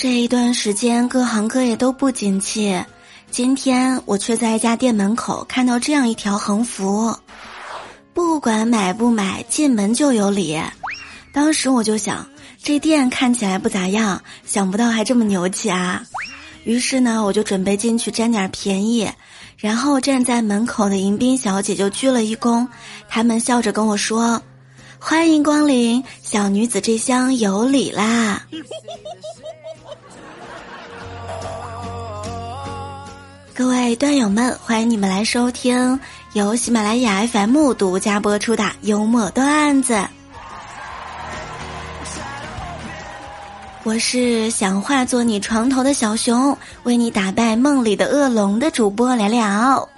这一段时间各行各业都不景气，今天我却在一家店门口看到这样一条横幅：不管买不买，进门就有礼。当时我就想，这店看起来不咋样，想不到还这么牛气啊！于是呢，我就准备进去占点便宜，然后站在门口的迎宾小姐就鞠了一躬，他们笑着跟我说：“欢迎光临，小女子这厢有礼啦。”各位段友们，欢迎你们来收听由喜马拉雅 FM 独家播出的幽默段子。我是想化作你床头的小熊，为你打败梦里的恶龙的主播聊聊。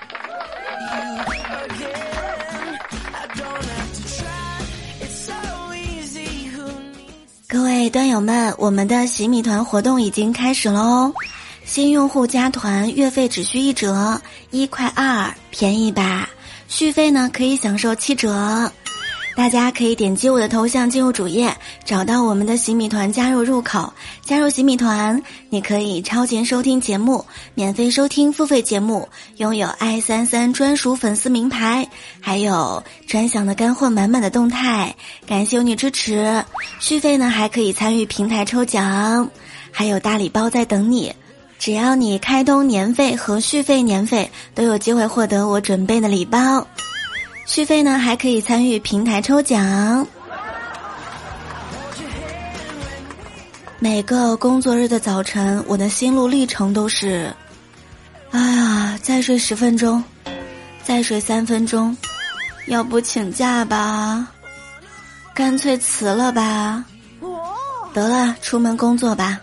各位段友们，我们的洗米团活动已经开始喽！新用户加团，月费只需一折，一块二，便宜吧？续费呢可以享受七折。大家可以点击我的头像进入主页，找到我们的洗米团加入入口。加入洗米团，你可以超前收听节目，免费收听付费节目，拥有 i 三三专属粉丝名牌，还有专享的干货满满的动态。感谢你支持。续费呢还可以参与平台抽奖，还有大礼包在等你。只要你开通年费和续费年费，都有机会获得我准备的礼包。续费呢，还可以参与平台抽奖。每个工作日的早晨，我的心路历程都是：哎呀，再睡十分钟，再睡三分钟，要不请假吧？干脆辞了吧？得了，出门工作吧。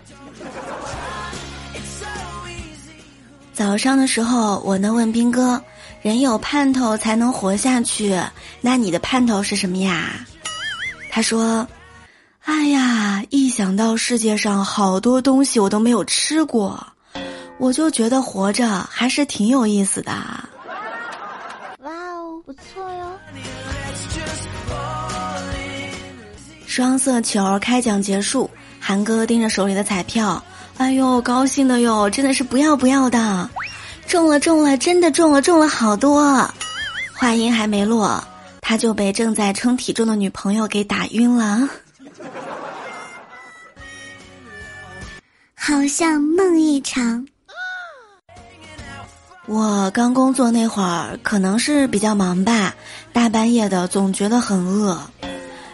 早上的时候，我呢问兵哥：“人有盼头才能活下去，那你的盼头是什么呀？”他说：“哎呀，一想到世界上好多东西我都没有吃过，我就觉得活着还是挺有意思的。”哇哦，不错哟！双色球开奖结束，韩哥盯着手里的彩票。哎呦，高兴的哟，真的是不要不要的，中了中了，真的中了中了好多。话音还没落，他就被正在称体重的女朋友给打晕了。好像梦一场。我刚工作那会儿，可能是比较忙吧，大半夜的总觉得很饿。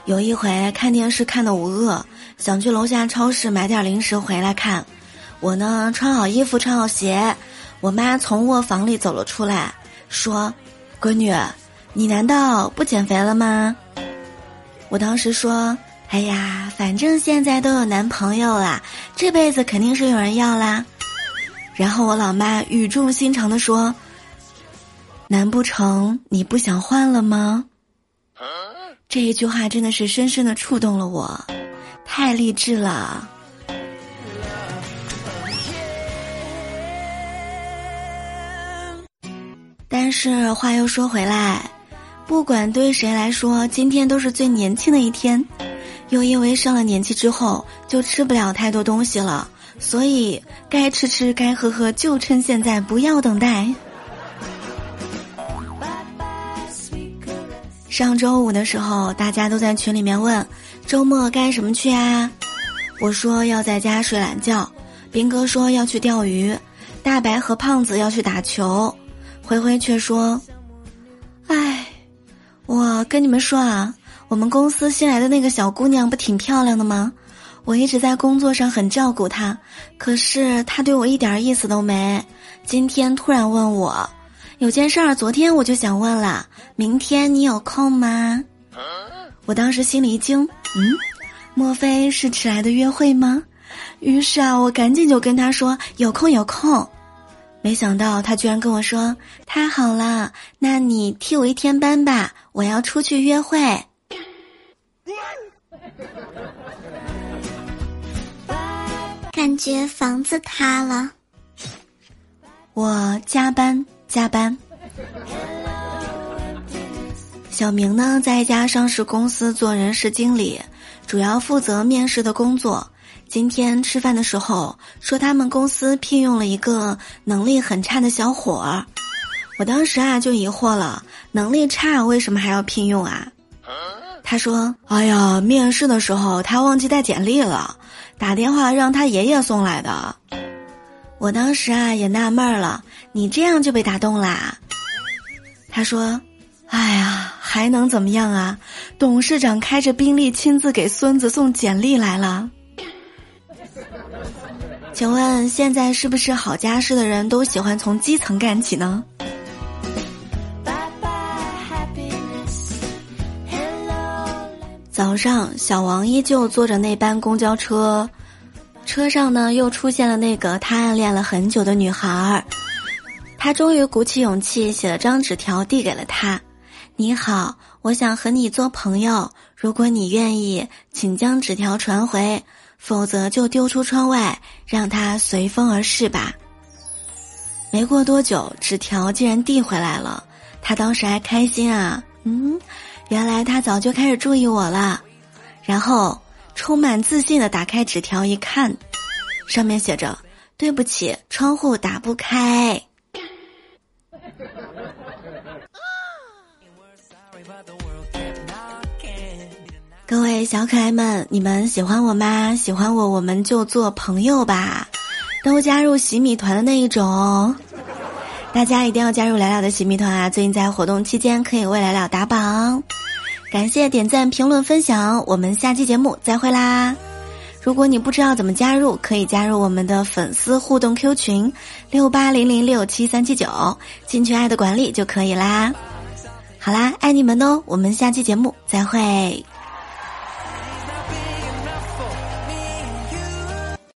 有一回看电视看的我饿，想去楼下超市买点零食回来看。我呢，穿好衣服，穿好鞋，我妈从卧房里走了出来，说：“闺女，你难道不减肥了吗？”我当时说：“哎呀，反正现在都有男朋友啦，这辈子肯定是有人要啦。”然后我老妈语重心长的说：“难不成你不想换了吗？”这一句话真的是深深的触动了我，太励志了。但是话又说回来，不管对谁来说，今天都是最年轻的一天。又因为上了年纪之后，就吃不了太多东西了，所以该吃吃，该喝喝，就趁现在，不要等待。上周五的时候，大家都在群里面问周末干什么去啊？我说要在家睡懒觉。兵哥说要去钓鱼，大白和胖子要去打球。灰灰却说：“哎，我跟你们说啊，我们公司新来的那个小姑娘不挺漂亮的吗？我一直在工作上很照顾她，可是她对我一点意思都没。今天突然问我，有件事儿，昨天我就想问了，明天你有空吗？我当时心里一惊，嗯，莫非是迟来的约会吗？于是啊，我赶紧就跟他说有空有空。”没想到他居然跟我说：“太好了，那你替我一天班吧，我要出去约会。”感觉房子塌了。我加班加班。小明呢，在一家上市公司做人事经理，主要负责面试的工作。今天吃饭的时候说他们公司聘用了一个能力很差的小伙儿，我当时啊就疑惑了，能力差为什么还要聘用啊？他说：“哎呀，面试的时候他忘记带简历了，打电话让他爷爷送来的。”我当时啊也纳闷了，你这样就被打动啦？他说：“哎呀，还能怎么样啊？董事长开着宾利亲自给孙子送简历来了。”请问现在是不是好家世的人都喜欢从基层干起呢？早上，小王依旧坐着那班公交车，车上呢又出现了那个他暗恋了很久的女孩儿。他终于鼓起勇气写了张纸条递给了他：“你好，我想和你做朋友，如果你愿意，请将纸条传回，否则就丢出窗外，让它随风而逝吧。”没过多久，纸条竟然递回来了，他当时还开心啊，嗯。原来他早就开始注意我了，然后充满自信的打开纸条一看，上面写着：“对不起，窗户打不开。”小可爱们，你们喜欢我吗？喜欢我，我们就做朋友吧，都加入洗米团的那一种。大家一定要加入聊聊的洗米团啊！最近在活动期间可以为聊聊打榜，感谢点赞、评论、分享，我们下期节目再会啦！如果你不知道怎么加入，可以加入我们的粉丝互动 Q 群六八零零六七三七九，进群爱的管理就可以啦。好啦，爱你们哦！我们下期节目再会。